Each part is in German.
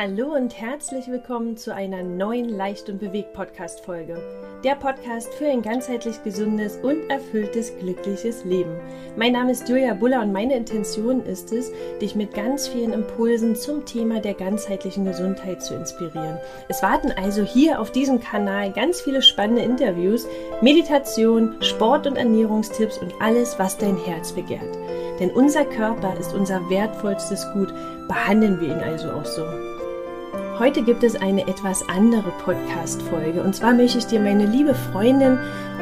Hallo und herzlich willkommen zu einer neuen Leicht und bewegt Podcast Folge. Der Podcast für ein ganzheitlich gesundes und erfülltes glückliches Leben. Mein Name ist Julia Buller und meine Intention ist es, dich mit ganz vielen Impulsen zum Thema der ganzheitlichen Gesundheit zu inspirieren. Es warten also hier auf diesem Kanal ganz viele spannende Interviews, Meditation, Sport und Ernährungstipps und alles, was dein Herz begehrt. Denn unser Körper ist unser wertvollstes Gut, behandeln wir ihn also auch so. Heute gibt es eine etwas andere Podcast-Folge. Und zwar möchte ich dir meine liebe Freundin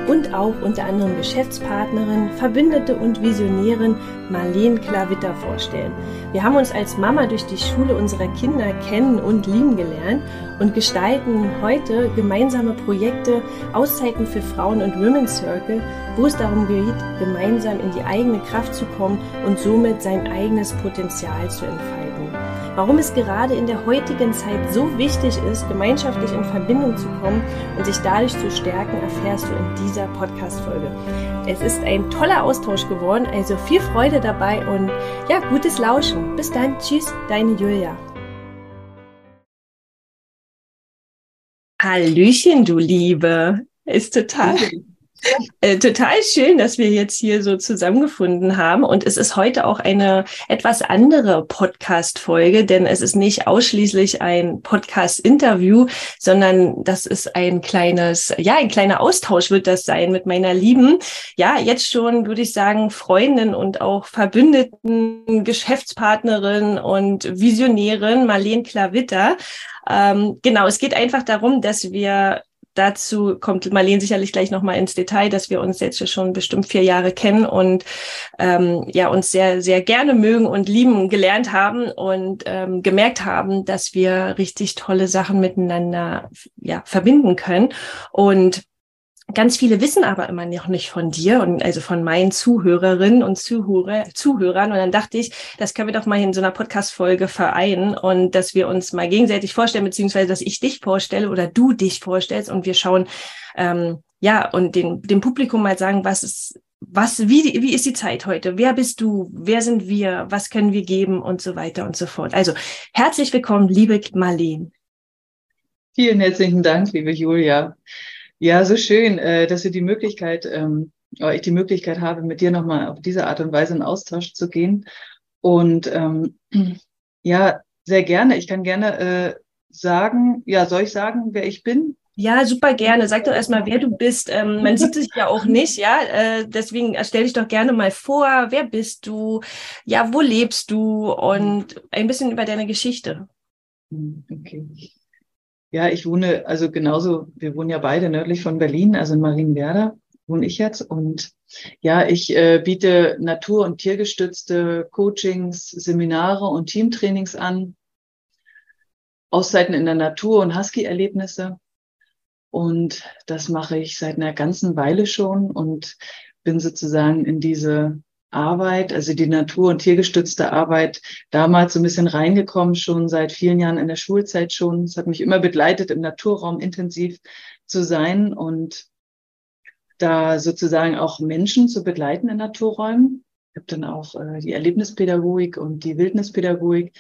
und auch unter anderem Geschäftspartnerin, Verbündete und Visionärin Marlene Klavitter vorstellen. Wir haben uns als Mama durch die Schule unserer Kinder kennen und lieben gelernt und gestalten heute gemeinsame Projekte, Auszeiten für Frauen und Women's Circle, wo es darum geht, gemeinsam in die eigene Kraft zu kommen und somit sein eigenes Potenzial zu entfalten. Warum es gerade in der heutigen Zeit so wichtig ist, gemeinschaftlich in Verbindung zu kommen und sich dadurch zu stärken, erfährst du in dieser Podcast-Folge. Es ist ein toller Austausch geworden, also viel Freude dabei und ja, gutes Lauschen. Bis dann, tschüss, deine Julia. Hallöchen, du Liebe. Ist total äh, total schön, dass wir jetzt hier so zusammengefunden haben. Und es ist heute auch eine etwas andere Podcast-Folge, denn es ist nicht ausschließlich ein Podcast-Interview, sondern das ist ein kleines, ja, ein kleiner Austausch wird das sein mit meiner lieben, ja, jetzt schon, würde ich sagen, Freundin und auch verbündeten Geschäftspartnerin und Visionärin Marlene Klavitter. Ähm, genau, es geht einfach darum, dass wir dazu kommt Marlene sicherlich gleich nochmal ins Detail, dass wir uns jetzt schon bestimmt vier Jahre kennen und ähm, ja uns sehr, sehr gerne mögen und lieben gelernt haben und ähm, gemerkt haben, dass wir richtig tolle Sachen miteinander ja, verbinden können. Und Ganz viele wissen aber immer noch nicht von dir und also von meinen Zuhörerinnen und Zuhörer, Zuhörern. Und dann dachte ich, das können wir doch mal in so einer Podcast-Folge vereinen und dass wir uns mal gegenseitig vorstellen, beziehungsweise dass ich dich vorstelle oder du dich vorstellst und wir schauen, ähm, ja, und den, dem Publikum mal sagen, was ist, was, wie, wie ist die Zeit heute? Wer bist du? Wer sind wir? Was können wir geben? Und so weiter und so fort. Also herzlich willkommen, liebe Marlene. Vielen herzlichen Dank, liebe Julia. Ja, so schön, äh, dass wir die Möglichkeit, ähm, ich die Möglichkeit habe, mit dir nochmal auf diese Art und Weise in Austausch zu gehen. Und ähm, ja, sehr gerne. Ich kann gerne äh, sagen, ja, soll ich sagen, wer ich bin? Ja, super gerne. Sag doch erstmal, wer du bist. Ähm, man sieht dich ja auch nicht, ja. Äh, deswegen stell dich doch gerne mal vor. Wer bist du? Ja, wo lebst du? Und ein bisschen über deine Geschichte. Hm, okay. Ja, ich wohne, also genauso, wir wohnen ja beide nördlich von Berlin, also in Marienwerder wohne ich jetzt. Und ja, ich äh, biete natur- und tiergestützte Coachings, Seminare und Teamtrainings an, Auszeiten in der Natur und Husky-Erlebnisse. Und das mache ich seit einer ganzen Weile schon und bin sozusagen in diese Arbeit, also die natur- und tiergestützte Arbeit, damals so ein bisschen reingekommen, schon seit vielen Jahren in der Schulzeit schon. Es hat mich immer begleitet, im Naturraum intensiv zu sein und da sozusagen auch Menschen zu begleiten in Naturräumen. Ich habe dann auch äh, die Erlebnispädagogik und die Wildnispädagogik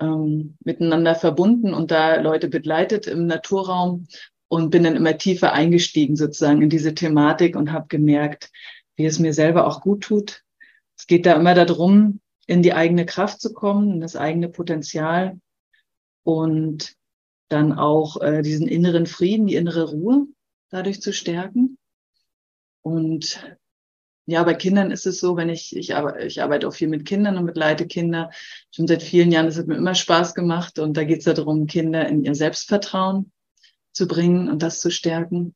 ähm, miteinander verbunden und da Leute begleitet im Naturraum und bin dann immer tiefer eingestiegen sozusagen in diese Thematik und habe gemerkt, wie es mir selber auch gut tut, es geht da immer darum, in die eigene Kraft zu kommen, in das eigene Potenzial und dann auch äh, diesen inneren Frieden, die innere Ruhe dadurch zu stärken. Und ja, bei Kindern ist es so, wenn ich, ich arbeite, ich arbeite auch viel mit Kindern und begleite Kinder schon seit vielen Jahren. Das hat mir immer Spaß gemacht. Und da geht es darum, Kinder in ihr Selbstvertrauen zu bringen und das zu stärken.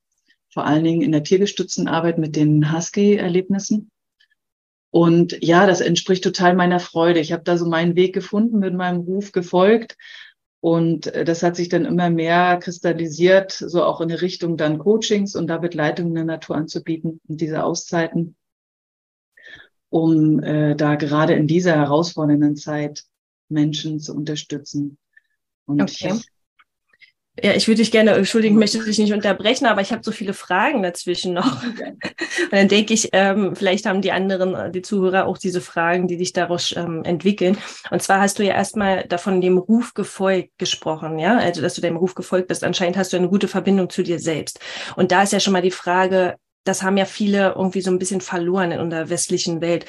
Vor allen Dingen in der tiergestützten Arbeit mit den Husky-Erlebnissen. Und ja, das entspricht total meiner Freude. Ich habe da so meinen Weg gefunden, mit meinem Ruf gefolgt. Und äh, das hat sich dann immer mehr kristallisiert, so auch in die Richtung dann Coachings und da Begleitung in der Natur anzubieten und diese Auszeiten, um äh, da gerade in dieser herausfordernden Zeit Menschen zu unterstützen. Und okay. Ja, ich würde dich gerne entschuldigen, möchte dich nicht unterbrechen, aber ich habe so viele Fragen dazwischen noch. Und dann denke ich, ähm, vielleicht haben die anderen, äh, die Zuhörer auch diese Fragen, die dich daraus ähm, entwickeln. Und zwar hast du ja erstmal davon dem Ruf gefolgt gesprochen, ja, also dass du dem Ruf gefolgt bist. Anscheinend hast du eine gute Verbindung zu dir selbst. Und da ist ja schon mal die Frage, das haben ja viele irgendwie so ein bisschen verloren in unserer westlichen Welt.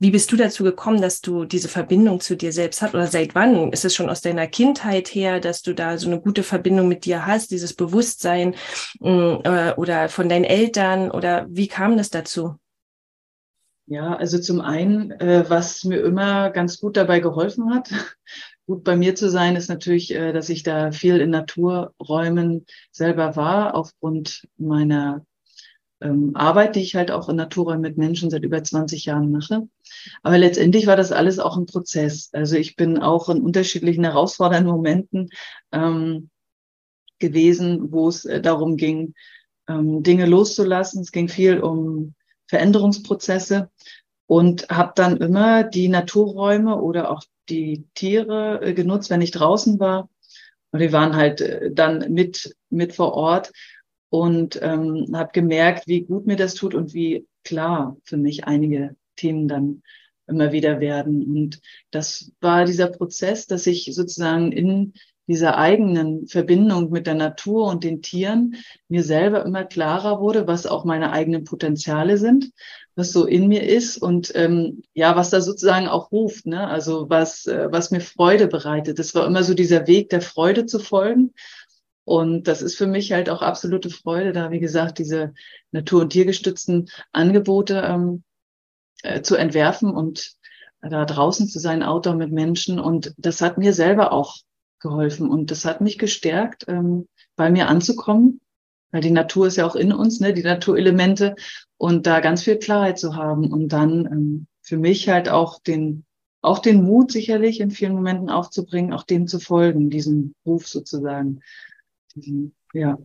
Wie bist du dazu gekommen, dass du diese Verbindung zu dir selbst hast? Oder seit wann? Ist es schon aus deiner Kindheit her, dass du da so eine gute Verbindung mit dir hast, dieses Bewusstsein mm, äh, oder von deinen Eltern? Oder wie kam das dazu? Ja, also zum einen, äh, was mir immer ganz gut dabei geholfen hat, gut bei mir zu sein, ist natürlich, äh, dass ich da viel in Naturräumen selber war, aufgrund meiner ähm, Arbeit, die ich halt auch in Naturräumen mit Menschen seit über 20 Jahren mache. Aber letztendlich war das alles auch ein Prozess. Also ich bin auch in unterschiedlichen herausfordernden Momenten ähm, gewesen, wo es äh, darum ging, ähm, Dinge loszulassen. Es ging viel um Veränderungsprozesse und habe dann immer die Naturräume oder auch die Tiere äh, genutzt, wenn ich draußen war. Und die waren halt äh, dann mit, mit vor Ort und ähm, habe gemerkt, wie gut mir das tut und wie klar für mich einige Themen dann immer wieder werden. Und das war dieser Prozess, dass ich sozusagen in dieser eigenen Verbindung mit der Natur und den Tieren mir selber immer klarer wurde, was auch meine eigenen Potenziale sind, was so in mir ist und ähm, ja, was da sozusagen auch ruft, ne? Also was, äh, was mir Freude bereitet. Das war immer so dieser Weg der Freude zu folgen und das ist für mich halt auch absolute Freude, da, wie gesagt, diese natur- und tiergestützten Angebote ähm, äh, zu entwerfen und da draußen zu sein, Outdoor mit Menschen. Und das hat mir selber auch geholfen und das hat mich gestärkt, ähm, bei mir anzukommen, weil die Natur ist ja auch in uns, ne, die Naturelemente und da ganz viel Klarheit zu haben und dann ähm, für mich halt auch den auch den Mut sicherlich in vielen Momenten aufzubringen, auch dem zu folgen, diesem Ruf sozusagen. Ja.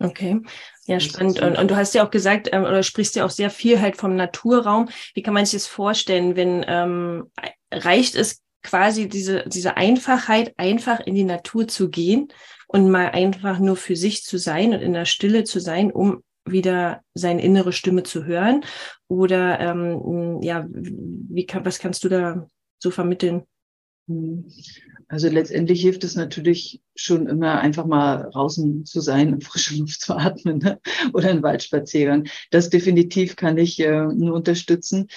Okay, ja, spannend. Und, und, du hast ja auch gesagt, ähm, oder sprichst ja auch sehr viel halt vom Naturraum. Wie kann man sich das vorstellen, wenn ähm, reicht es quasi diese, diese Einfachheit, einfach in die Natur zu gehen und mal einfach nur für sich zu sein und in der Stille zu sein, um wieder seine innere Stimme zu hören? Oder ähm, ja, wie kann, was kannst du da so vermitteln? Also letztendlich hilft es natürlich schon immer einfach mal draußen zu sein frische Luft zu atmen ne? oder einen Waldspaziergang. Das definitiv kann ich äh, nur unterstützen.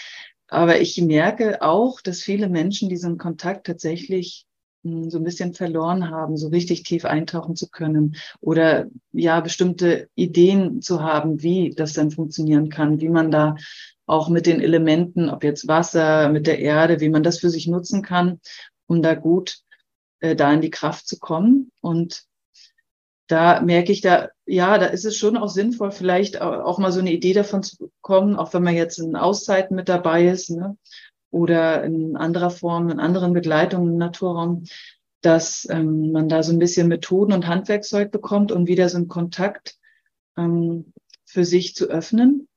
Aber ich merke auch, dass viele Menschen diesen Kontakt tatsächlich hm, so ein bisschen verloren haben, so richtig tief eintauchen zu können oder ja bestimmte Ideen zu haben, wie das dann funktionieren kann, wie man da auch mit den Elementen, ob jetzt Wasser, mit der Erde, wie man das für sich nutzen kann, um da gut äh, da in die Kraft zu kommen. Und da merke ich da, ja, da ist es schon auch sinnvoll, vielleicht auch mal so eine Idee davon zu bekommen, auch wenn man jetzt in Auszeiten mit dabei ist, ne? oder in anderer Form, in anderen Begleitungen im Naturraum, dass ähm, man da so ein bisschen Methoden und Handwerkzeug bekommt, um wieder so einen Kontakt ähm, für sich zu öffnen,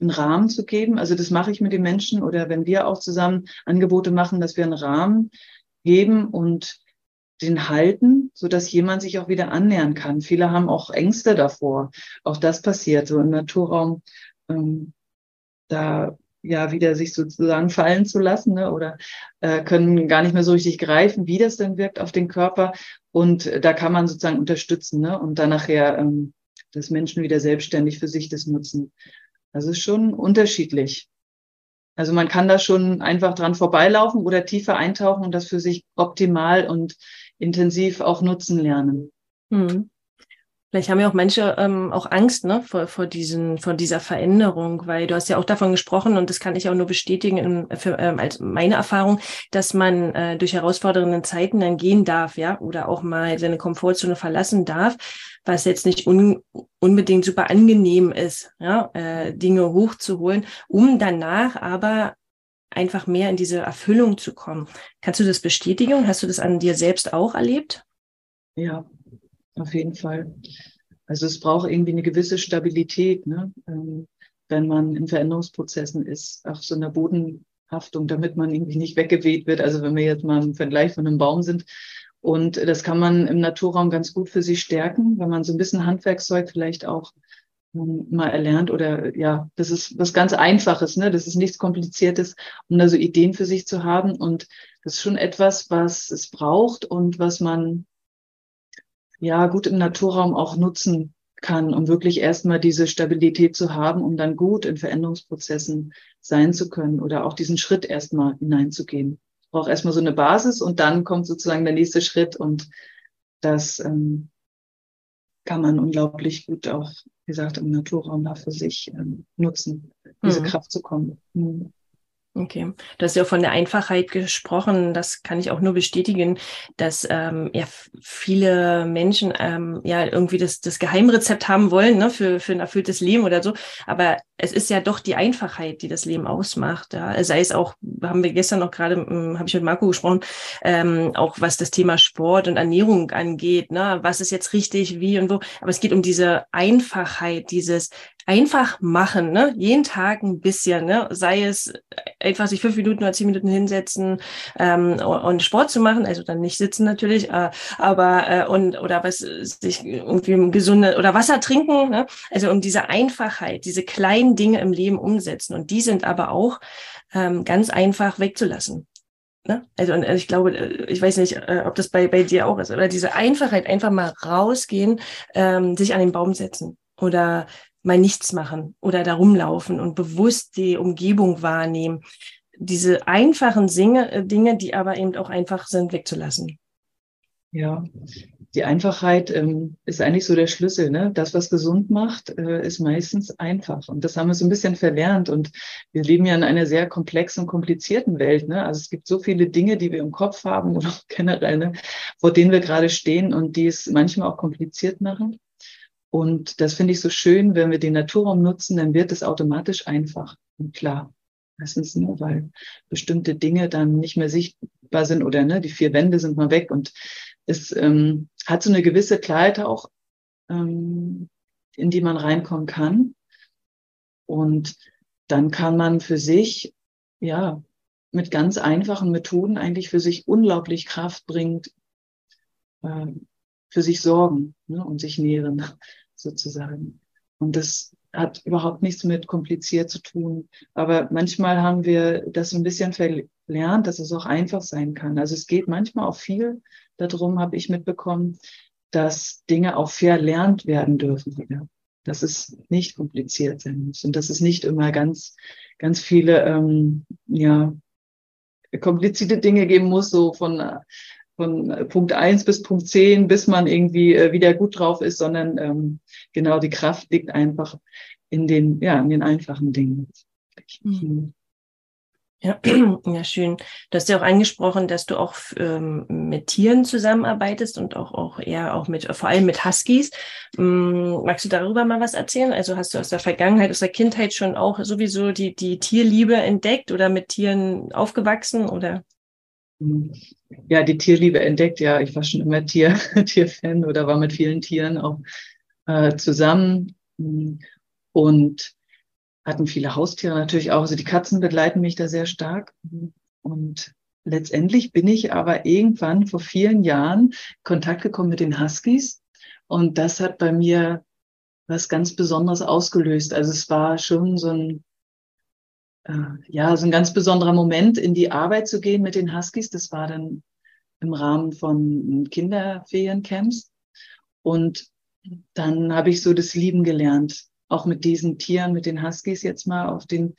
einen Rahmen zu geben. Also das mache ich mit den Menschen oder wenn wir auch zusammen Angebote machen, dass wir einen Rahmen geben und den halten, so dass jemand sich auch wieder annähern kann. Viele haben auch Ängste davor. Auch das passiert so im Naturraum, ähm, da ja wieder sich sozusagen fallen zu lassen ne? oder äh, können gar nicht mehr so richtig greifen, wie das denn wirkt auf den Körper. Und da kann man sozusagen unterstützen ne? und dann nachher ähm, das Menschen wieder selbstständig für sich das nutzen. Das ist schon unterschiedlich. Also man kann da schon einfach dran vorbeilaufen oder tiefer eintauchen und das für sich optimal und intensiv auch nutzen lernen. Hm. Vielleicht haben ja auch manche ähm, auch Angst ne, vor, vor, diesen, vor dieser Veränderung, weil du hast ja auch davon gesprochen und das kann ich auch nur bestätigen in, für, ähm, als meine Erfahrung, dass man äh, durch herausfordernde Zeiten dann gehen darf, ja, oder auch mal seine Komfortzone verlassen darf, was jetzt nicht un, unbedingt super angenehm ist, ja, äh, Dinge hochzuholen, um danach aber einfach mehr in diese Erfüllung zu kommen. Kannst du das bestätigen? Hast du das an dir selbst auch erlebt? Ja, auf jeden Fall. Also es braucht irgendwie eine gewisse Stabilität, ne? Ähm, wenn man in Veränderungsprozessen ist, auch so einer Bodenhaftung, damit man irgendwie nicht weggeweht wird. Also wenn wir jetzt mal im Vergleich von einem Baum sind Und das kann man im Naturraum ganz gut für sich stärken, wenn man so ein bisschen Handwerkszeug vielleicht auch ähm, mal erlernt oder ja, das ist was ganz Einfaches, ne? Das ist nichts Kompliziertes, um da so Ideen für sich zu haben. Und das ist schon etwas, was es braucht und was man ja gut im Naturraum auch nutzen kann, um wirklich erstmal diese Stabilität zu haben, um dann gut in Veränderungsprozessen sein zu können oder auch diesen Schritt erstmal hineinzugehen. Ich brauche erstmal so eine Basis und dann kommt sozusagen der nächste Schritt und das ähm, kann man unglaublich gut auch, wie gesagt, im Naturraum da für sich ähm, nutzen, diese mhm. Kraft zu kommen. Mhm. Okay, du hast ja von der Einfachheit gesprochen. Das kann ich auch nur bestätigen, dass ähm, ja viele Menschen ähm, ja irgendwie das, das Geheimrezept haben wollen ne, für, für ein erfülltes Leben oder so. Aber es ist ja doch die Einfachheit, die das Leben ausmacht. Ja. Sei es auch, haben wir gestern noch gerade, hm, habe ich mit Marco gesprochen, ähm, auch was das Thema Sport und Ernährung angeht. Ne, was ist jetzt richtig, wie und wo. Aber es geht um diese Einfachheit, dieses einfach machen, ne? jeden Tag ein bisschen, ne? sei es einfach sich fünf Minuten oder zehn Minuten hinsetzen ähm, und Sport zu machen, also dann nicht sitzen natürlich, äh, aber äh, und oder was sich irgendwie gesunde oder Wasser trinken, ne? also um diese Einfachheit, diese kleinen Dinge im Leben umsetzen und die sind aber auch ähm, ganz einfach wegzulassen. Ne? Also und ich glaube, äh, ich weiß nicht, äh, ob das bei, bei dir auch ist, oder diese Einfachheit, einfach mal rausgehen, ähm, sich an den Baum setzen oder mal nichts machen oder da rumlaufen und bewusst die Umgebung wahrnehmen. Diese einfachen äh, Dinge, die aber eben auch einfach sind, wegzulassen. Ja, die Einfachheit ähm, ist eigentlich so der Schlüssel. Ne? Das, was gesund macht, äh, ist meistens einfach. Und das haben wir so ein bisschen verlernt. Und wir leben ja in einer sehr komplexen komplizierten Welt. Ne? Also es gibt so viele Dinge, die wir im Kopf haben oder generell, ne? vor denen wir gerade stehen und die es manchmal auch kompliziert machen. Und das finde ich so schön, wenn wir den Naturraum nutzen, dann wird es automatisch einfach und klar. Meistens nur, weil bestimmte Dinge dann nicht mehr sichtbar sind oder ne, die vier Wände sind mal weg und es ähm, hat so eine gewisse Klarheit auch, ähm, in die man reinkommen kann. Und dann kann man für sich, ja, mit ganz einfachen Methoden eigentlich für sich unglaublich Kraft bringt, äh, für sich sorgen ne, und sich nähren sozusagen. Und das hat überhaupt nichts mit kompliziert zu tun. Aber manchmal haben wir das ein bisschen verlernt, dass es auch einfach sein kann. Also es geht manchmal auch viel darum, habe ich mitbekommen, dass Dinge auch verlernt werden dürfen wieder. Dass es nicht kompliziert sein muss und dass es nicht immer ganz, ganz viele, ähm, ja, komplizierte Dinge geben muss, so von von Punkt eins bis Punkt zehn, bis man irgendwie äh, wieder gut drauf ist, sondern ähm, genau die Kraft liegt einfach in den, ja, in den einfachen Dingen. Mhm. Ja, ja, schön. Du hast ja auch angesprochen, dass du auch ähm, mit Tieren zusammenarbeitest und auch, auch eher auch mit, vor allem mit Huskies. Ähm, magst du darüber mal was erzählen? Also hast du aus der Vergangenheit, aus der Kindheit schon auch sowieso die, die Tierliebe entdeckt oder mit Tieren aufgewachsen oder? ja, die Tierliebe entdeckt. Ja, ich war schon immer Tier, Tierfan oder war mit vielen Tieren auch äh, zusammen und hatten viele Haustiere natürlich auch. Also die Katzen begleiten mich da sehr stark. Und letztendlich bin ich aber irgendwann vor vielen Jahren Kontakt gekommen mit den Huskies. Und das hat bei mir was ganz Besonderes ausgelöst. Also es war schon so ein äh, ja, so ein ganz besonderer Moment, in die Arbeit zu gehen mit den Huskies. Das war dann im Rahmen von Kinderferiencamps. Und dann habe ich so das Lieben gelernt, auch mit diesen Tieren, mit den Huskies jetzt mal auf den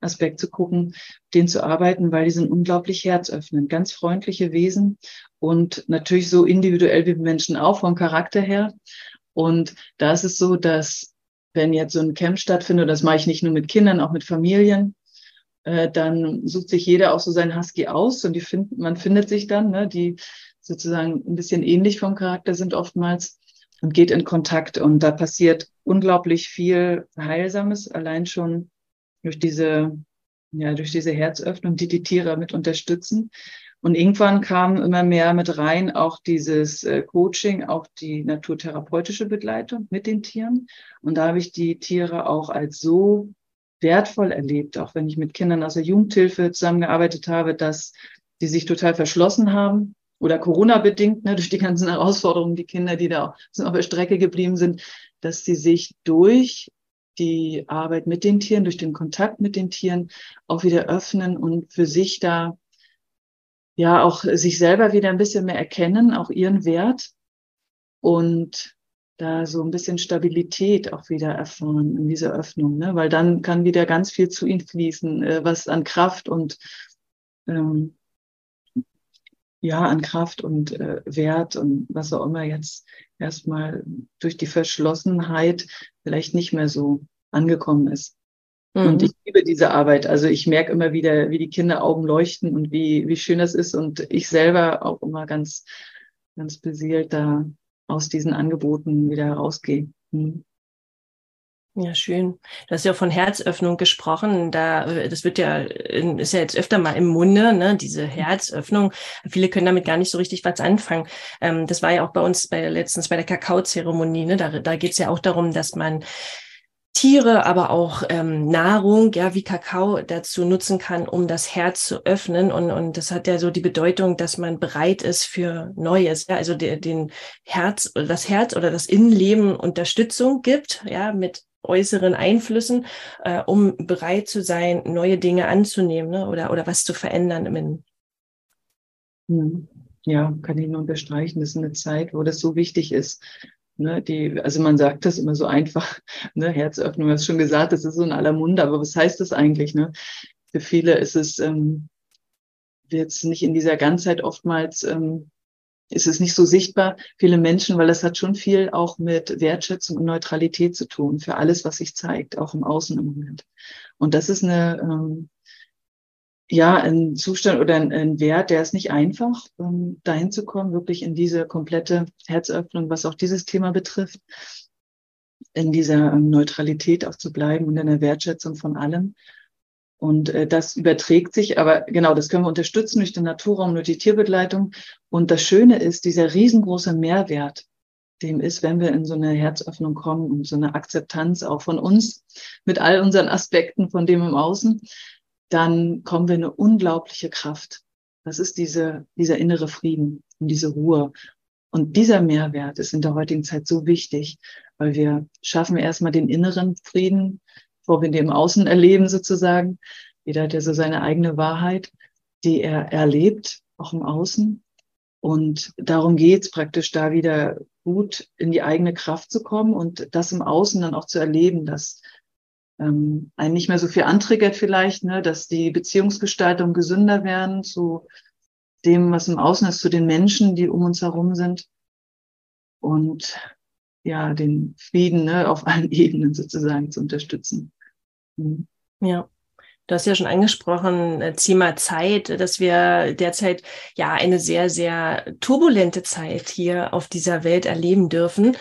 Aspekt zu gucken, denen zu arbeiten, weil die sind unglaublich herzöffnend, ganz freundliche Wesen und natürlich so individuell wie Menschen auch vom Charakter her. Und da ist es so, dass wenn jetzt so ein Camp stattfindet, das mache ich nicht nur mit Kindern, auch mit Familien, äh, dann sucht sich jeder auch so seinen Husky aus und die find, man findet sich dann, ne, die sozusagen ein bisschen ähnlich vom Charakter sind oftmals und geht in Kontakt und da passiert unglaublich viel Heilsames, allein schon durch diese, ja, durch diese Herzöffnung, die die Tiere mit unterstützen. Und irgendwann kam immer mehr mit rein auch dieses äh, Coaching, auch die naturtherapeutische Begleitung mit den Tieren. Und da habe ich die Tiere auch als so wertvoll erlebt, auch wenn ich mit Kindern aus der Jugendhilfe zusammengearbeitet habe, dass die sich total verschlossen haben oder Corona-bedingt, ne, durch die ganzen Herausforderungen, die Kinder, die da auch auf der Strecke geblieben sind, dass sie sich durch die Arbeit mit den Tieren, durch den Kontakt mit den Tieren auch wieder öffnen und für sich da ja auch sich selber wieder ein bisschen mehr erkennen, auch ihren Wert und da so ein bisschen Stabilität auch wieder erfahren in dieser Öffnung, ne? weil dann kann wieder ganz viel zu ihnen fließen, äh, was an Kraft und ähm, ja, an Kraft und äh, Wert und was auch immer jetzt erstmal durch die Verschlossenheit vielleicht nicht mehr so angekommen ist. Mhm. Und ich liebe diese Arbeit. Also ich merke immer wieder, wie die Kinderaugen leuchten und wie, wie schön das ist. Und ich selber auch immer ganz, ganz beseelt da aus diesen Angeboten wieder rausgehe. Mhm. Ja, schön. Du hast ja von Herzöffnung gesprochen. Da, das wird ja, ist ja jetzt öfter mal im Munde, ne, diese Herzöffnung. Viele können damit gar nicht so richtig was anfangen. Ähm, das war ja auch bei uns bei letztens bei der Kakaozeremonie, ne. Da, da geht es ja auch darum, dass man Tiere, aber auch ähm, Nahrung, ja, wie Kakao dazu nutzen kann, um das Herz zu öffnen. Und, und das hat ja so die Bedeutung, dass man bereit ist für Neues, ja, also der, den Herz, das Herz oder das Innenleben Unterstützung gibt, ja, mit äußeren Einflüssen, äh, um bereit zu sein, neue Dinge anzunehmen ne? oder, oder was zu verändern im Innen. Hm. Ja, kann ich nur unterstreichen. Das ist eine Zeit, wo das so wichtig ist. Ne, die, also man sagt das immer so einfach, ne, Herzöffnung, du hast schon gesagt, das ist so in aller Munde, aber was heißt das eigentlich? Ne? Für viele ist es ähm, jetzt nicht in dieser Ganzheit oftmals ähm, ist es nicht so sichtbar, viele Menschen, weil das hat schon viel auch mit Wertschätzung und Neutralität zu tun für alles, was sich zeigt, auch im Außen im Moment. Und das ist eine, ähm, ja, ein Zustand oder ein, ein, Wert, der ist nicht einfach, um dahin zu kommen, wirklich in diese komplette Herzöffnung, was auch dieses Thema betrifft, in dieser ähm, Neutralität auch zu bleiben und in der Wertschätzung von allem. Und äh, das überträgt sich, aber genau, das können wir unterstützen durch den Naturraum, durch die Tierbegleitung. Und das Schöne ist, dieser riesengroße Mehrwert, dem ist, wenn wir in so eine Herzöffnung kommen und so eine Akzeptanz auch von uns mit all unseren Aspekten von dem im Außen, dann kommen wir in eine unglaubliche Kraft. Das ist diese, dieser innere Frieden und diese Ruhe. Und dieser Mehrwert ist in der heutigen Zeit so wichtig, weil wir schaffen erstmal den inneren Frieden, wo wir den im Außen erleben sozusagen. Jeder hat ja so seine eigene Wahrheit, die er erlebt, auch im Außen. Und darum geht's praktisch, da wieder gut in die eigene Kraft zu kommen und das im Außen dann auch zu erleben, dass ähm, einen nicht mehr so viel antriggert vielleicht, ne, dass die Beziehungsgestaltung gesünder werden zu dem, was im Außen ist, zu den Menschen, die um uns herum sind. Und ja, den Frieden ne, auf allen Ebenen sozusagen zu unterstützen. Mhm. Ja. Du hast ja schon angesprochen, äh, Thema Zeit, dass wir derzeit ja eine sehr, sehr turbulente Zeit hier auf dieser Welt erleben dürfen.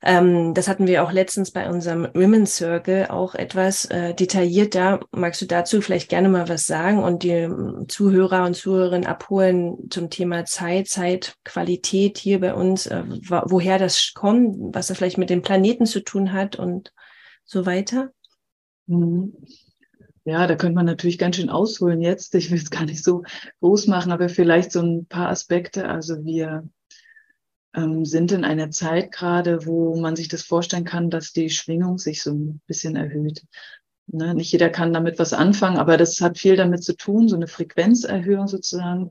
Ähm, das hatten wir auch letztens bei unserem Women's Circle auch etwas äh, detaillierter. Magst du dazu vielleicht gerne mal was sagen und die ähm, Zuhörer und Zuhörerinnen abholen zum Thema Zeit, Zeitqualität hier bei uns, äh, woher das kommt, was das vielleicht mit dem Planeten zu tun hat und so weiter? Mhm. Ja, da könnte man natürlich ganz schön ausholen jetzt. Ich will es gar nicht so groß machen, aber vielleicht so ein paar Aspekte. Also wir sind in einer Zeit gerade, wo man sich das vorstellen kann, dass die Schwingung sich so ein bisschen erhöht. Ne? Nicht jeder kann damit was anfangen, aber das hat viel damit zu tun, so eine Frequenzerhöhung sozusagen.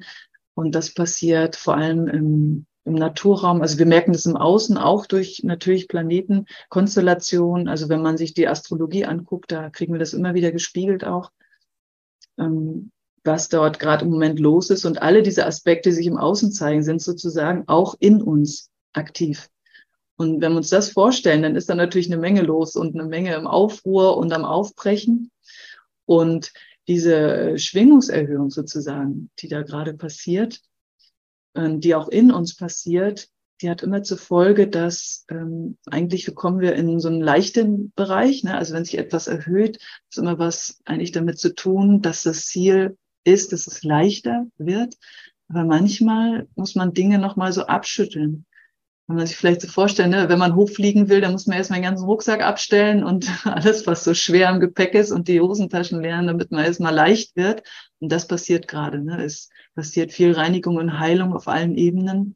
Und das passiert vor allem im, im Naturraum. Also wir merken das im Außen auch durch natürlich Planetenkonstellationen. Also wenn man sich die Astrologie anguckt, da kriegen wir das immer wieder gespiegelt auch. Ähm, was dort gerade im Moment los ist. Und alle diese Aspekte, die sich im Außen zeigen, sind sozusagen auch in uns aktiv. Und wenn wir uns das vorstellen, dann ist da natürlich eine Menge los und eine Menge im Aufruhr und am Aufbrechen. Und diese Schwingungserhöhung sozusagen, die da gerade passiert, ähm, die auch in uns passiert, die hat immer zur Folge, dass ähm, eigentlich kommen wir in so einen leichten Bereich. Ne? Also wenn sich etwas erhöht, ist immer was eigentlich damit zu tun, dass das Ziel ist, dass es leichter wird. Aber manchmal muss man Dinge nochmal so abschütteln. Wenn man sich vielleicht so vorstellt, ne, wenn man hochfliegen will, dann muss man erstmal den ganzen Rucksack abstellen und alles, was so schwer im Gepäck ist und die Hosentaschen leeren, damit man erstmal leicht wird. Und das passiert gerade. Ne? Es passiert viel Reinigung und Heilung auf allen Ebenen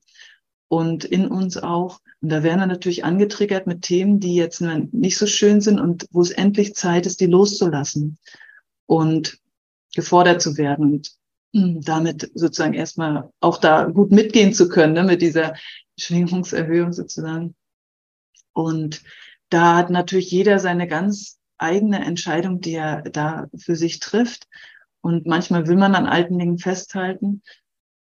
und in uns auch. Und da werden wir natürlich angetriggert mit Themen, die jetzt nicht so schön sind und wo es endlich Zeit ist, die loszulassen und gefordert zu werden und hm, damit sozusagen erstmal auch da gut mitgehen zu können, ne, mit dieser Schwingungserhöhung sozusagen. Und da hat natürlich jeder seine ganz eigene Entscheidung, die er da für sich trifft. Und manchmal will man an alten Dingen festhalten.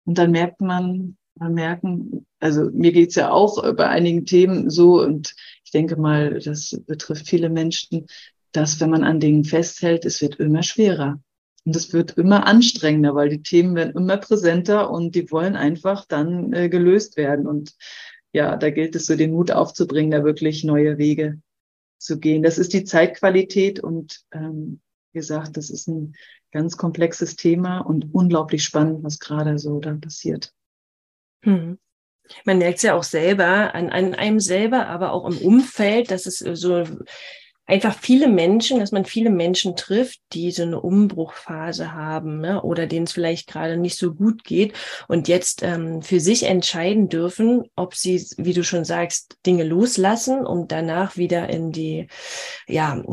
Und dann merkt man, man merken, also mir geht's ja auch bei einigen Themen so, und ich denke mal, das betrifft viele Menschen, dass wenn man an Dingen festhält, es wird immer schwerer. Und es wird immer anstrengender, weil die Themen werden immer präsenter und die wollen einfach dann äh, gelöst werden. Und ja, da gilt es so, den Mut aufzubringen, da wirklich neue Wege zu gehen. Das ist die Zeitqualität und ähm, wie gesagt, das ist ein ganz komplexes Thema und unglaublich spannend, was gerade so da passiert. Hm. Man merkt es ja auch selber, an, an einem selber, aber auch im Umfeld, dass es so einfach viele Menschen, dass man viele Menschen trifft, die so eine Umbruchphase haben ne? oder denen es vielleicht gerade nicht so gut geht und jetzt ähm, für sich entscheiden dürfen, ob sie, wie du schon sagst, Dinge loslassen, um danach wieder in die, ja,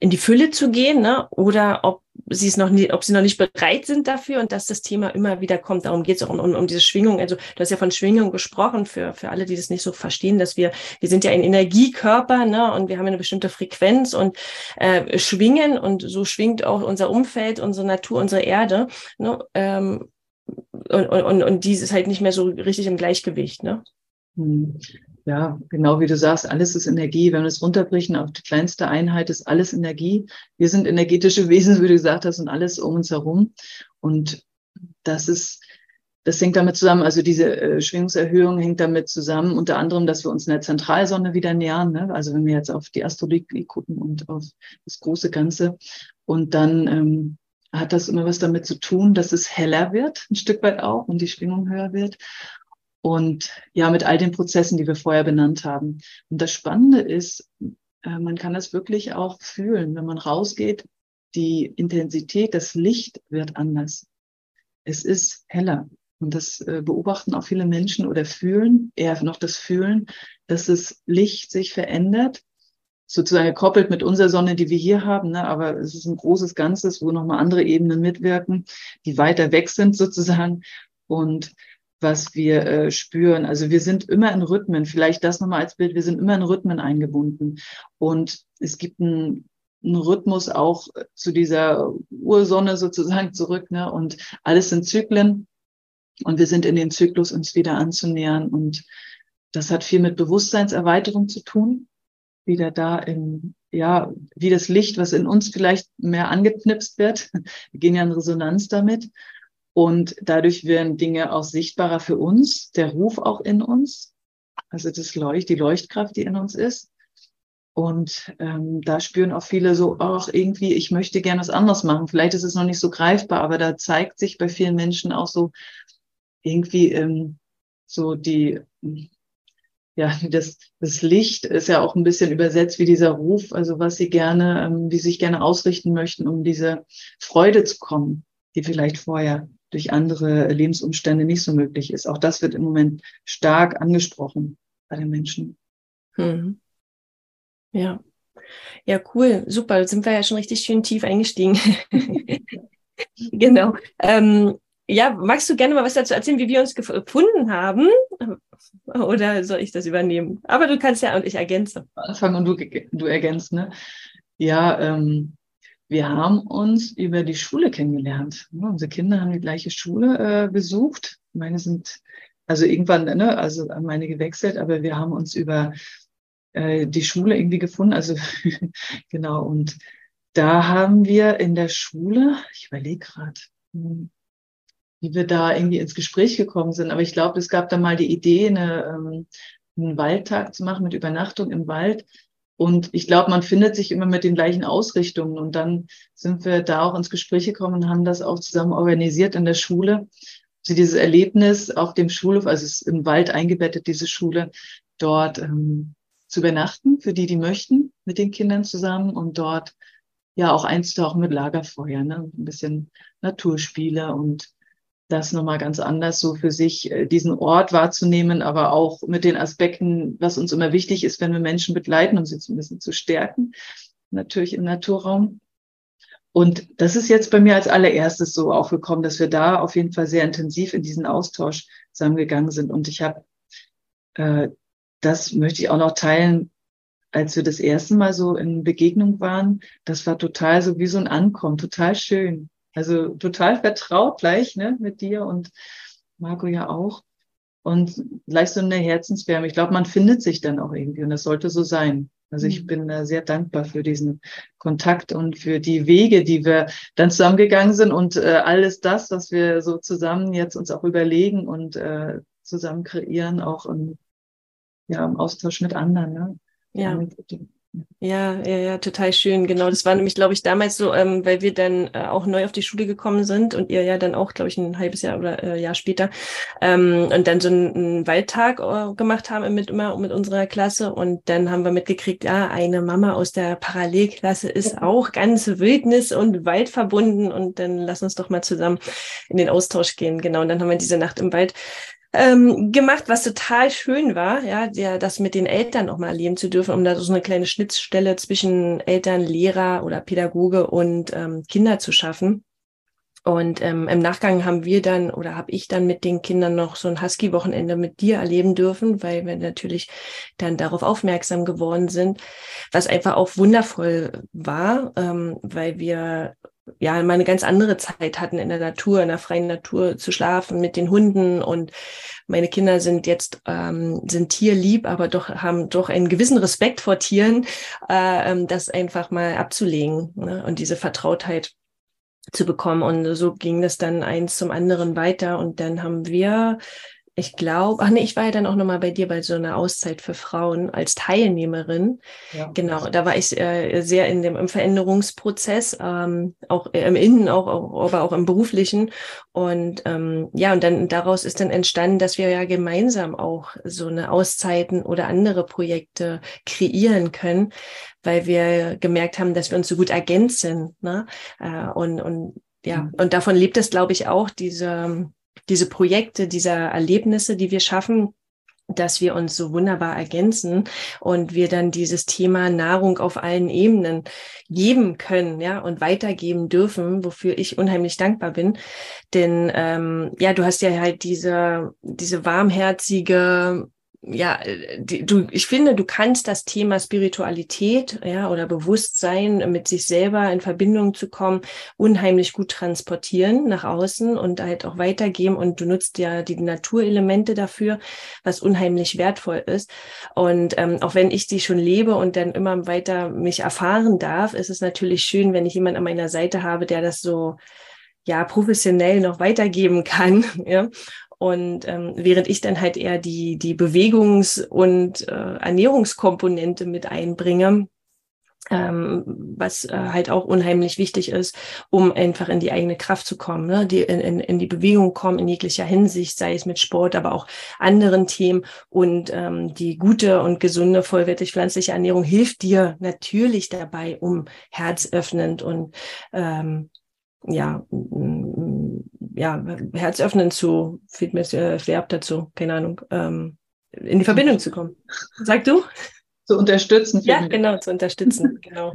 in die Fülle zu gehen, ne? oder ob sie es noch nie, ob sie noch nicht bereit sind dafür und dass das Thema immer wieder kommt. Darum geht es auch um, um, um diese Schwingung. Also du hast ja von Schwingung gesprochen, für, für alle, die das nicht so verstehen, dass wir, wir sind ja ein Energiekörper, ne? Und wir haben eine bestimmte Frequenz und äh, schwingen und so schwingt auch unser Umfeld, unsere Natur, unsere Erde. Ne? Ähm, und, und, und dies ist halt nicht mehr so richtig im Gleichgewicht, ne? Ja, genau wie du sagst, alles ist Energie. Wenn wir es runterbrechen auf die kleinste Einheit, ist alles Energie. Wir sind energetische Wesen, wie du gesagt hast, und alles um uns herum. Und das ist, das hängt damit zusammen, also diese äh, Schwingungserhöhung hängt damit zusammen, unter anderem, dass wir uns in der Zentralsonne wieder nähern. Ne? Also wenn wir jetzt auf die Astrologie gucken und auf das große Ganze. Und dann ähm, hat das immer was damit zu tun, dass es heller wird, ein Stück weit auch, und die Schwingung höher wird. Und ja, mit all den Prozessen, die wir vorher benannt haben. Und das Spannende ist, äh, man kann das wirklich auch fühlen, wenn man rausgeht. Die Intensität, das Licht wird anders. Es ist heller. Und das äh, beobachten auch viele Menschen oder fühlen, eher noch das Fühlen, dass das Licht sich verändert, sozusagen gekoppelt mit unserer Sonne, die wir hier haben. Ne? Aber es ist ein großes Ganzes, wo nochmal andere Ebenen mitwirken, die weiter weg sind sozusagen. Und was wir äh, spüren. Also wir sind immer in Rhythmen. Vielleicht das nochmal als Bild. Wir sind immer in Rhythmen eingebunden. Und es gibt einen, einen Rhythmus auch zu dieser Ursonne sozusagen zurück. Ne? Und alles sind Zyklen. Und wir sind in den Zyklus, uns wieder anzunähern. Und das hat viel mit Bewusstseinserweiterung zu tun. Wieder da in, ja, wie das Licht, was in uns vielleicht mehr angeknipst wird. Wir gehen ja in Resonanz damit. Und dadurch werden Dinge auch sichtbarer für uns, der Ruf auch in uns, also das Leucht, die Leuchtkraft, die in uns ist. Und ähm, da spüren auch viele so, ach, irgendwie, ich möchte gerne was anderes machen. Vielleicht ist es noch nicht so greifbar, aber da zeigt sich bei vielen Menschen auch so irgendwie ähm, so die, ja, das, das Licht ist ja auch ein bisschen übersetzt wie dieser Ruf, also was sie gerne, ähm, wie sich gerne ausrichten möchten, um diese Freude zu kommen, die vielleicht vorher durch andere Lebensumstände nicht so möglich ist. Auch das wird im Moment stark angesprochen bei den Menschen. Mhm. Ja. Ja, cool. Super. Sind wir ja schon richtig schön tief eingestiegen. genau. Ähm, ja, magst du gerne mal was dazu erzählen, wie wir uns gefunden haben? Oder soll ich das übernehmen? Aber du kannst ja und ich ergänze. Anfang und du, du ergänzt, ne? Ja, ähm, wir haben uns über die Schule kennengelernt. Unsere Kinder haben die gleiche Schule äh, besucht. Meine sind also irgendwann, ne, also meine gewechselt, aber wir haben uns über äh, die Schule irgendwie gefunden. Also genau. Und da haben wir in der Schule, ich überlege gerade, hm, wie wir da irgendwie ins Gespräch gekommen sind. Aber ich glaube, es gab da mal die Idee, eine, ähm, einen Waldtag zu machen mit Übernachtung im Wald. Und ich glaube, man findet sich immer mit den gleichen Ausrichtungen. Und dann sind wir da auch ins Gespräch gekommen und haben das auch zusammen organisiert in der Schule. Also dieses Erlebnis auf dem Schulhof, also es ist im Wald eingebettet, diese Schule, dort ähm, zu übernachten, für die, die möchten, mit den Kindern zusammen und dort ja auch einzutauchen mit Lagerfeuer, ne? ein bisschen Naturspiele und das nochmal ganz anders so für sich, äh, diesen Ort wahrzunehmen, aber auch mit den Aspekten, was uns immer wichtig ist, wenn wir Menschen begleiten, um sie bisschen zu stärken, natürlich im Naturraum. Und das ist jetzt bei mir als allererstes so aufgekommen, dass wir da auf jeden Fall sehr intensiv in diesen Austausch zusammengegangen sind. Und ich habe, äh, das möchte ich auch noch teilen, als wir das erste Mal so in Begegnung waren, das war total so wie so ein Ankommen, total schön. Also total vertraut gleich ne, mit dir und Marco ja auch. Und gleich so eine Herzenswärme. Ich glaube, man findet sich dann auch irgendwie und das sollte so sein. Also ich mhm. bin da sehr dankbar für diesen Kontakt und für die Wege, die wir dann zusammengegangen sind und äh, alles das, was wir so zusammen jetzt uns auch überlegen und äh, zusammen kreieren, auch im, ja, im Austausch mit anderen. Ne? Ja. Ja, ja, ja, total schön. Genau, das war nämlich, glaube ich, damals so, ähm, weil wir dann äh, auch neu auf die Schule gekommen sind und ihr ja dann auch, glaube ich, ein halbes Jahr oder äh, Jahr später ähm, und dann so einen, einen Waldtag äh, gemacht haben mit immer mit unserer Klasse und dann haben wir mitgekriegt, ja, eine Mama aus der Parallelklasse ist auch ganz Wildnis und Wald verbunden und dann lass uns doch mal zusammen in den Austausch gehen. Genau, und dann haben wir diese Nacht im Wald ähm, gemacht, was total schön war, ja, der, das mit den Eltern auch mal erleben zu dürfen, um da so eine kleine Schnittstelle zwischen Eltern, Lehrer oder Pädagoge und ähm, Kinder zu schaffen. Und ähm, im Nachgang haben wir dann oder habe ich dann mit den Kindern noch so ein Husky-Wochenende mit dir erleben dürfen, weil wir natürlich dann darauf aufmerksam geworden sind, was einfach auch wundervoll war, ähm, weil wir ja mal eine ganz andere Zeit hatten in der Natur, in der freien Natur zu schlafen mit den Hunden und meine Kinder sind jetzt ähm, sind tierlieb, aber doch haben doch einen gewissen Respekt vor Tieren, äh, ähm, das einfach mal abzulegen ne? und diese Vertrautheit zu bekommen und so ging das dann eins zum anderen weiter und dann haben wir ich glaube, ach nee, ich war ja dann auch nochmal bei dir bei so einer Auszeit für Frauen als Teilnehmerin. Ja. Genau, da war ich äh, sehr in dem im Veränderungsprozess, ähm, auch im Innen, auch, auch, aber auch im beruflichen. Und ähm, ja, und dann daraus ist dann entstanden, dass wir ja gemeinsam auch so eine Auszeiten oder andere Projekte kreieren können, weil wir gemerkt haben, dass wir uns so gut ergänzen. Ne? Äh, und, und ja, mhm. und davon lebt es, glaube ich, auch, diese diese Projekte, diese Erlebnisse, die wir schaffen, dass wir uns so wunderbar ergänzen und wir dann dieses Thema Nahrung auf allen Ebenen geben können, ja, und weitergeben dürfen, wofür ich unheimlich dankbar bin. Denn ähm, ja, du hast ja halt diese, diese warmherzige ja, die, du, ich finde, du kannst das Thema Spiritualität, ja, oder Bewusstsein mit sich selber in Verbindung zu kommen, unheimlich gut transportieren nach außen und halt auch weitergeben. Und du nutzt ja die Naturelemente dafür, was unheimlich wertvoll ist. Und ähm, auch wenn ich die schon lebe und dann immer weiter mich erfahren darf, ist es natürlich schön, wenn ich jemanden an meiner Seite habe, der das so ja professionell noch weitergeben kann, ja. Und ähm, während ich dann halt eher die, die Bewegungs- und äh, Ernährungskomponente mit einbringe, ähm, was äh, halt auch unheimlich wichtig ist, um einfach in die eigene Kraft zu kommen, ne? die in, in, in die Bewegung kommen in jeglicher Hinsicht, sei es mit Sport, aber auch anderen Themen. Und ähm, die gute und gesunde, vollwertig pflanzliche Ernährung hilft dir natürlich dabei, um herzöffnend und ähm, ja, ja, Herz öffnen zu, fehlt mir das äh, Verb dazu, keine Ahnung, ähm, in die Verbindung zu kommen. Sag du? Zu unterstützen. Ja, genau, zu unterstützen, genau.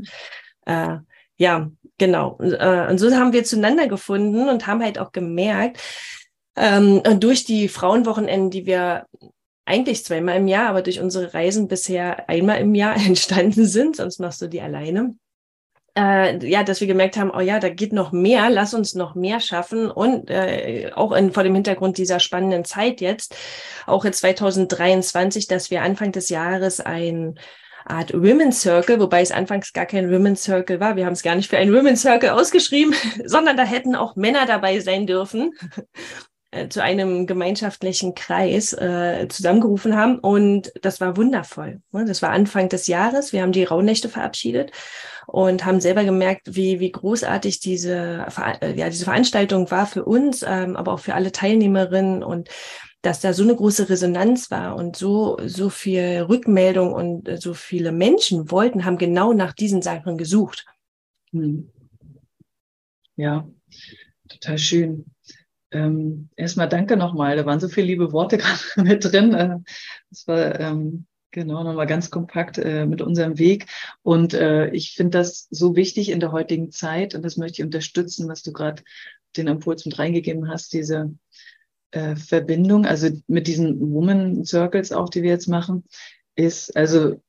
Äh, ja, genau. Äh, und so haben wir zueinander gefunden und haben halt auch gemerkt, ähm, durch die Frauenwochenenden, die wir eigentlich zweimal im Jahr, aber durch unsere Reisen bisher einmal im Jahr entstanden sind, sonst machst du die alleine, äh, ja, dass wir gemerkt haben, oh ja, da geht noch mehr, lass uns noch mehr schaffen und äh, auch in, vor dem Hintergrund dieser spannenden Zeit jetzt, auch jetzt 2023, dass wir Anfang des Jahres ein Art Women's Circle, wobei es anfangs gar kein Women's Circle war. Wir haben es gar nicht für ein Women's Circle ausgeschrieben, sondern da hätten auch Männer dabei sein dürfen äh, zu einem gemeinschaftlichen Kreis äh, zusammengerufen haben. Und das war wundervoll. Ne? Das war Anfang des Jahres. Wir haben die Rauhnächte verabschiedet und haben selber gemerkt, wie, wie großartig diese, äh, ja, diese Veranstaltung war für uns, ähm, aber auch für alle Teilnehmerinnen und dass da so eine große Resonanz war und so, so viel Rückmeldung und so viele Menschen wollten, haben genau nach diesen Sachen gesucht. Hm. Ja, total schön. Ähm, erstmal danke nochmal. Da waren so viele liebe Worte gerade mit drin. Äh, das war ähm, genau nochmal ganz kompakt äh, mit unserem Weg. Und äh, ich finde das so wichtig in der heutigen Zeit und das möchte ich unterstützen, was du gerade den Impuls mit reingegeben hast, diese äh, Verbindung, also mit diesen Woman Circles auch, die wir jetzt machen, ist, also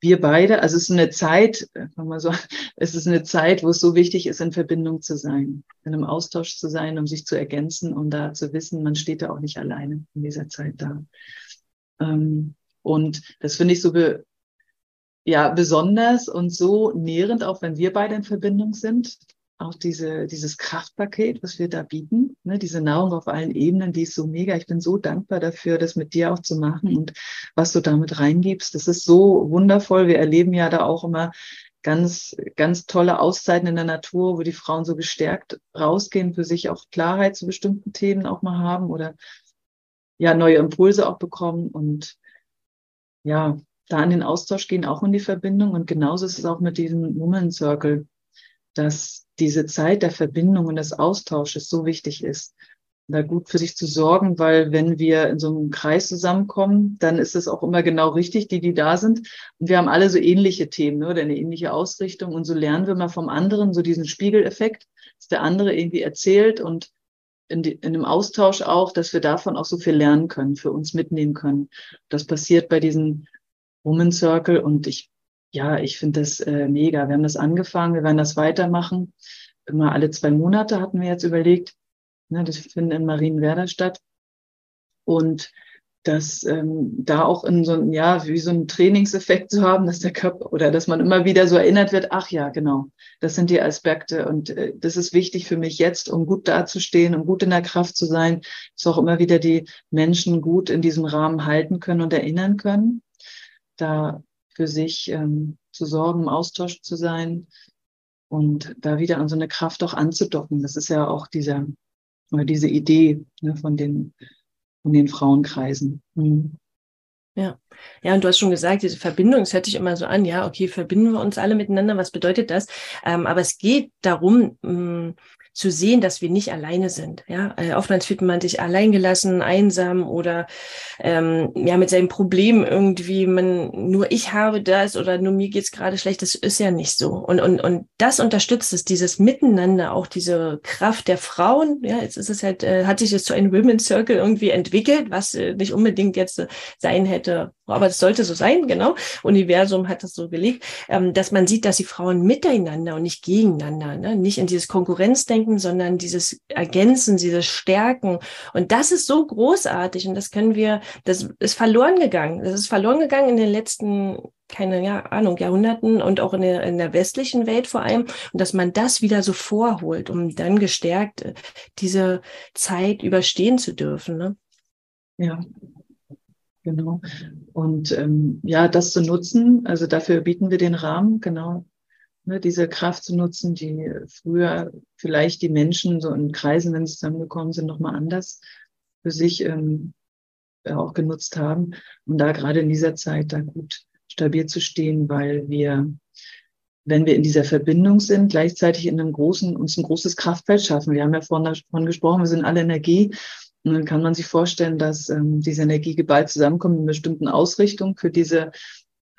wir beide, also es ist eine Zeit, mal so, es ist eine Zeit, wo es so wichtig ist, in Verbindung zu sein, in einem Austausch zu sein, um sich zu ergänzen und da zu wissen, man steht da auch nicht alleine in dieser Zeit da. Ähm, und das finde ich so be, ja, besonders und so nährend, auch wenn wir beide in Verbindung sind, auch diese, dieses Kraftpaket, was wir da bieten, ne, diese Nahrung auf allen Ebenen, die ist so mega. Ich bin so dankbar dafür, das mit dir auch zu machen und was du damit reingibst. Das ist so wundervoll. Wir erleben ja da auch immer ganz, ganz tolle Auszeiten in der Natur, wo die Frauen so gestärkt rausgehen, für sich auch Klarheit zu bestimmten Themen auch mal haben oder ja, neue Impulse auch bekommen und ja, da an den Austausch gehen, auch in die Verbindung. Und genauso ist es auch mit diesem Woman Circle, dass diese Zeit der Verbindung und des Austausches so wichtig ist, da gut für sich zu sorgen, weil wenn wir in so einem Kreis zusammenkommen, dann ist es auch immer genau richtig, die, die da sind. Und wir haben alle so ähnliche Themen ne, oder eine ähnliche Ausrichtung. Und so lernen wir mal vom anderen so diesen Spiegeleffekt, dass der andere irgendwie erzählt und in, die, in dem Austausch auch, dass wir davon auch so viel lernen können, für uns mitnehmen können. Das passiert bei diesem Woman Circle und ich ja, ich finde das äh, mega. Wir haben das angefangen, wir werden das weitermachen. Immer alle zwei Monate hatten wir jetzt überlegt. Ne, das finden in Marienwerder statt. Und das ähm, da auch in so ein, ja, wie so einen Trainingseffekt zu haben, dass der Körper oder dass man immer wieder so erinnert wird, ach ja, genau, das sind die Aspekte und äh, das ist wichtig für mich jetzt, um gut dazustehen, um gut in der Kraft zu sein, dass auch immer wieder die Menschen gut in diesem Rahmen halten können und erinnern können. Da für sich ähm, zu sorgen, im Austausch zu sein und da wieder an so eine Kraft auch anzudocken. Das ist ja auch dieser, oder diese Idee ne, von, den, von den Frauenkreisen. Mhm. Ja. Ja, und du hast schon gesagt, diese Verbindung, es hört sich immer so an, ja, okay, verbinden wir uns alle miteinander, was bedeutet das? Ähm, aber es geht darum, mh, zu sehen, dass wir nicht alleine sind. Ja, äh, oftmals fühlt man sich alleingelassen, einsam oder ähm, ja mit seinem Problem irgendwie, man nur ich habe das oder nur mir geht's gerade schlecht. Das ist ja nicht so. Und und und das unterstützt es, dieses Miteinander, auch diese Kraft der Frauen. Ja, jetzt ist es halt, äh, hat sich jetzt zu einem Women's Circle irgendwie entwickelt, was äh, nicht unbedingt jetzt äh, sein hätte aber es sollte so sein, genau. Universum hat das so gelegt, ähm, dass man sieht, dass die Frauen miteinander und nicht gegeneinander, ne? nicht in dieses Konkurrenzdenken, sondern dieses Ergänzen, dieses Stärken. Und das ist so großartig und das können wir, das ist verloren gegangen. Das ist verloren gegangen in den letzten keine ja, Ahnung, Jahrhunderten und auch in der, in der westlichen Welt vor allem. Und dass man das wieder so vorholt, um dann gestärkt äh, diese Zeit überstehen zu dürfen. Ne? Ja, Genau. Und ähm, ja, das zu nutzen, also dafür bieten wir den Rahmen, genau, ne, diese Kraft zu nutzen, die früher vielleicht die Menschen so in Kreisen, wenn sie zusammengekommen sind, nochmal anders für sich ähm, auch genutzt haben. Und da gerade in dieser Zeit da gut stabil zu stehen, weil wir, wenn wir in dieser Verbindung sind, gleichzeitig in einem großen, uns ein großes Kraftfeld schaffen. Wir haben ja vorhin davon gesprochen, wir sind alle Energie und dann kann man sich vorstellen, dass ähm, diese Energie geballt zusammenkommt in bestimmten Ausrichtungen für diese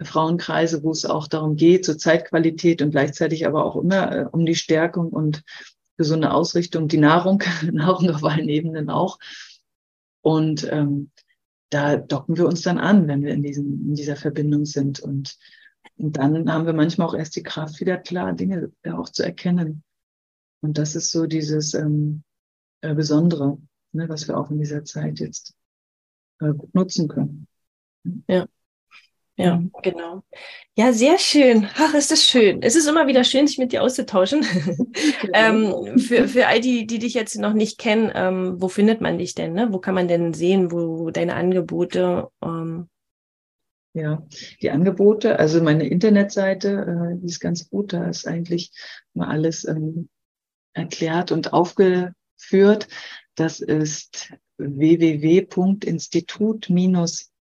Frauenkreise, wo es auch darum geht, zur Zeitqualität und gleichzeitig aber auch immer äh, um die Stärkung und gesunde Ausrichtung, die Nahrung, Nahrung auf allen Ebenen auch. Und ähm, da docken wir uns dann an, wenn wir in, diesem, in dieser Verbindung sind. Und, und dann haben wir manchmal auch erst die Kraft, wieder klar Dinge auch zu erkennen. Und das ist so dieses ähm, äh, Besondere ne, was wir auch in dieser Zeit jetzt äh, nutzen können. Ja. Ja, genau. Ja, sehr schön. Ach, ist das schön. Es ist immer wieder schön, sich mit dir auszutauschen. ähm, für, für all die, die dich jetzt noch nicht kennen, ähm, wo findet man dich denn? Ne? Wo kann man denn sehen, wo deine Angebote? Ähm ja, die Angebote, also meine Internetseite, äh, die ist ganz gut. Da ist eigentlich mal alles ähm, erklärt und aufgeführt. Das ist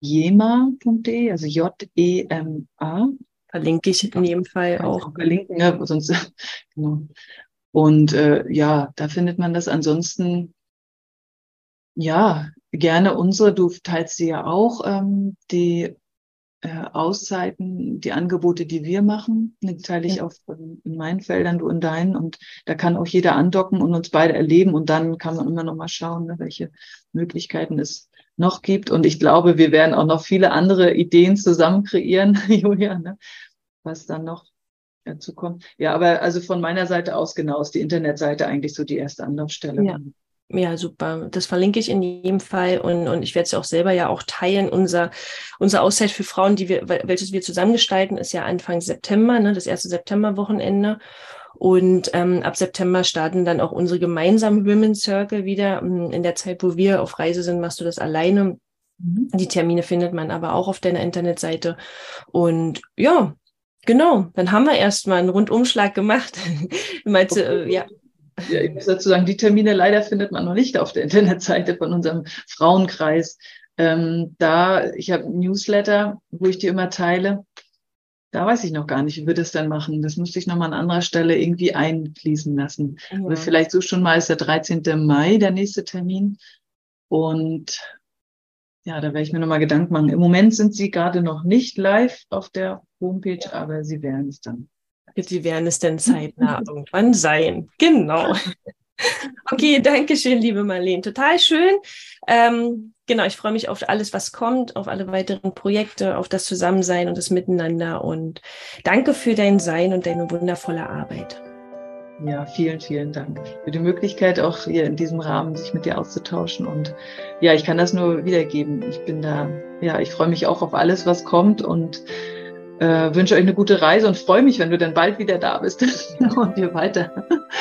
www.institut-jema.de, also J-E-M-A, Verlinke ich in jedem Fall auch. Verlinken, ja, sonst, genau. Und äh, ja, da findet man das ansonsten, ja, gerne unsere, du teilst sie ja auch, ähm, die äh, Auszeiten, die Angebote, die wir machen, die teile ich ja. auf in meinen Feldern, du in deinen und da kann auch jeder andocken und uns beide erleben und dann kann man immer noch mal schauen, ne, welche Möglichkeiten es noch gibt und ich glaube, wir werden auch noch viele andere Ideen zusammen kreieren, Julia, ne, was dann noch dazu kommt. Ja, aber also von meiner Seite aus genau ist die Internetseite eigentlich so die erste Anlaufstelle. Ja. Ja, super. Das verlinke ich in jedem Fall und, und ich werde es auch selber ja auch teilen. Unser, unser Auszeit für Frauen, die wir, welches wir zusammengestalten, ist ja Anfang September, ne, das erste Septemberwochenende. Und ähm, ab September starten dann auch unsere gemeinsamen Women's Circle wieder. Ähm, in der Zeit, wo wir auf Reise sind, machst du das alleine. Mhm. Die Termine findet man aber auch auf deiner Internetseite. Und ja, genau, dann haben wir erstmal einen Rundumschlag gemacht. Meinst okay. äh, ja, ja, ich muss dazu sagen, die Termine leider findet man noch nicht auf der Internetseite von unserem Frauenkreis. Ähm, da, ich habe Newsletter, wo ich die immer teile. Da weiß ich noch gar nicht, wie wir das dann machen. Das müsste ich nochmal an anderer Stelle irgendwie einfließen lassen. Ja. Oder vielleicht so schon mal ist der 13. Mai der nächste Termin. Und ja, da werde ich mir nochmal Gedanken machen. Im Moment sind sie gerade noch nicht live auf der Homepage, aber sie werden es dann. Sie werden es denn zeitnah irgendwann sein. Genau. Okay, danke schön, liebe Marlene. Total schön. Ähm, genau, ich freue mich auf alles, was kommt, auf alle weiteren Projekte, auf das Zusammensein und das Miteinander. Und danke für dein Sein und deine wundervolle Arbeit. Ja, vielen, vielen Dank für die Möglichkeit, auch hier in diesem Rahmen sich mit dir auszutauschen. Und ja, ich kann das nur wiedergeben. Ich bin da, ja, ich freue mich auch auf alles, was kommt und äh, wünsche euch eine gute Reise und freue mich, wenn du dann bald wieder da bist und wir weiter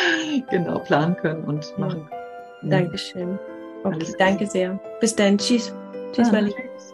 genau planen können und machen. Ja. Dankeschön. Okay, danke sehr. Bis dann. Tschüss. Tschüss, ah, Tschüss.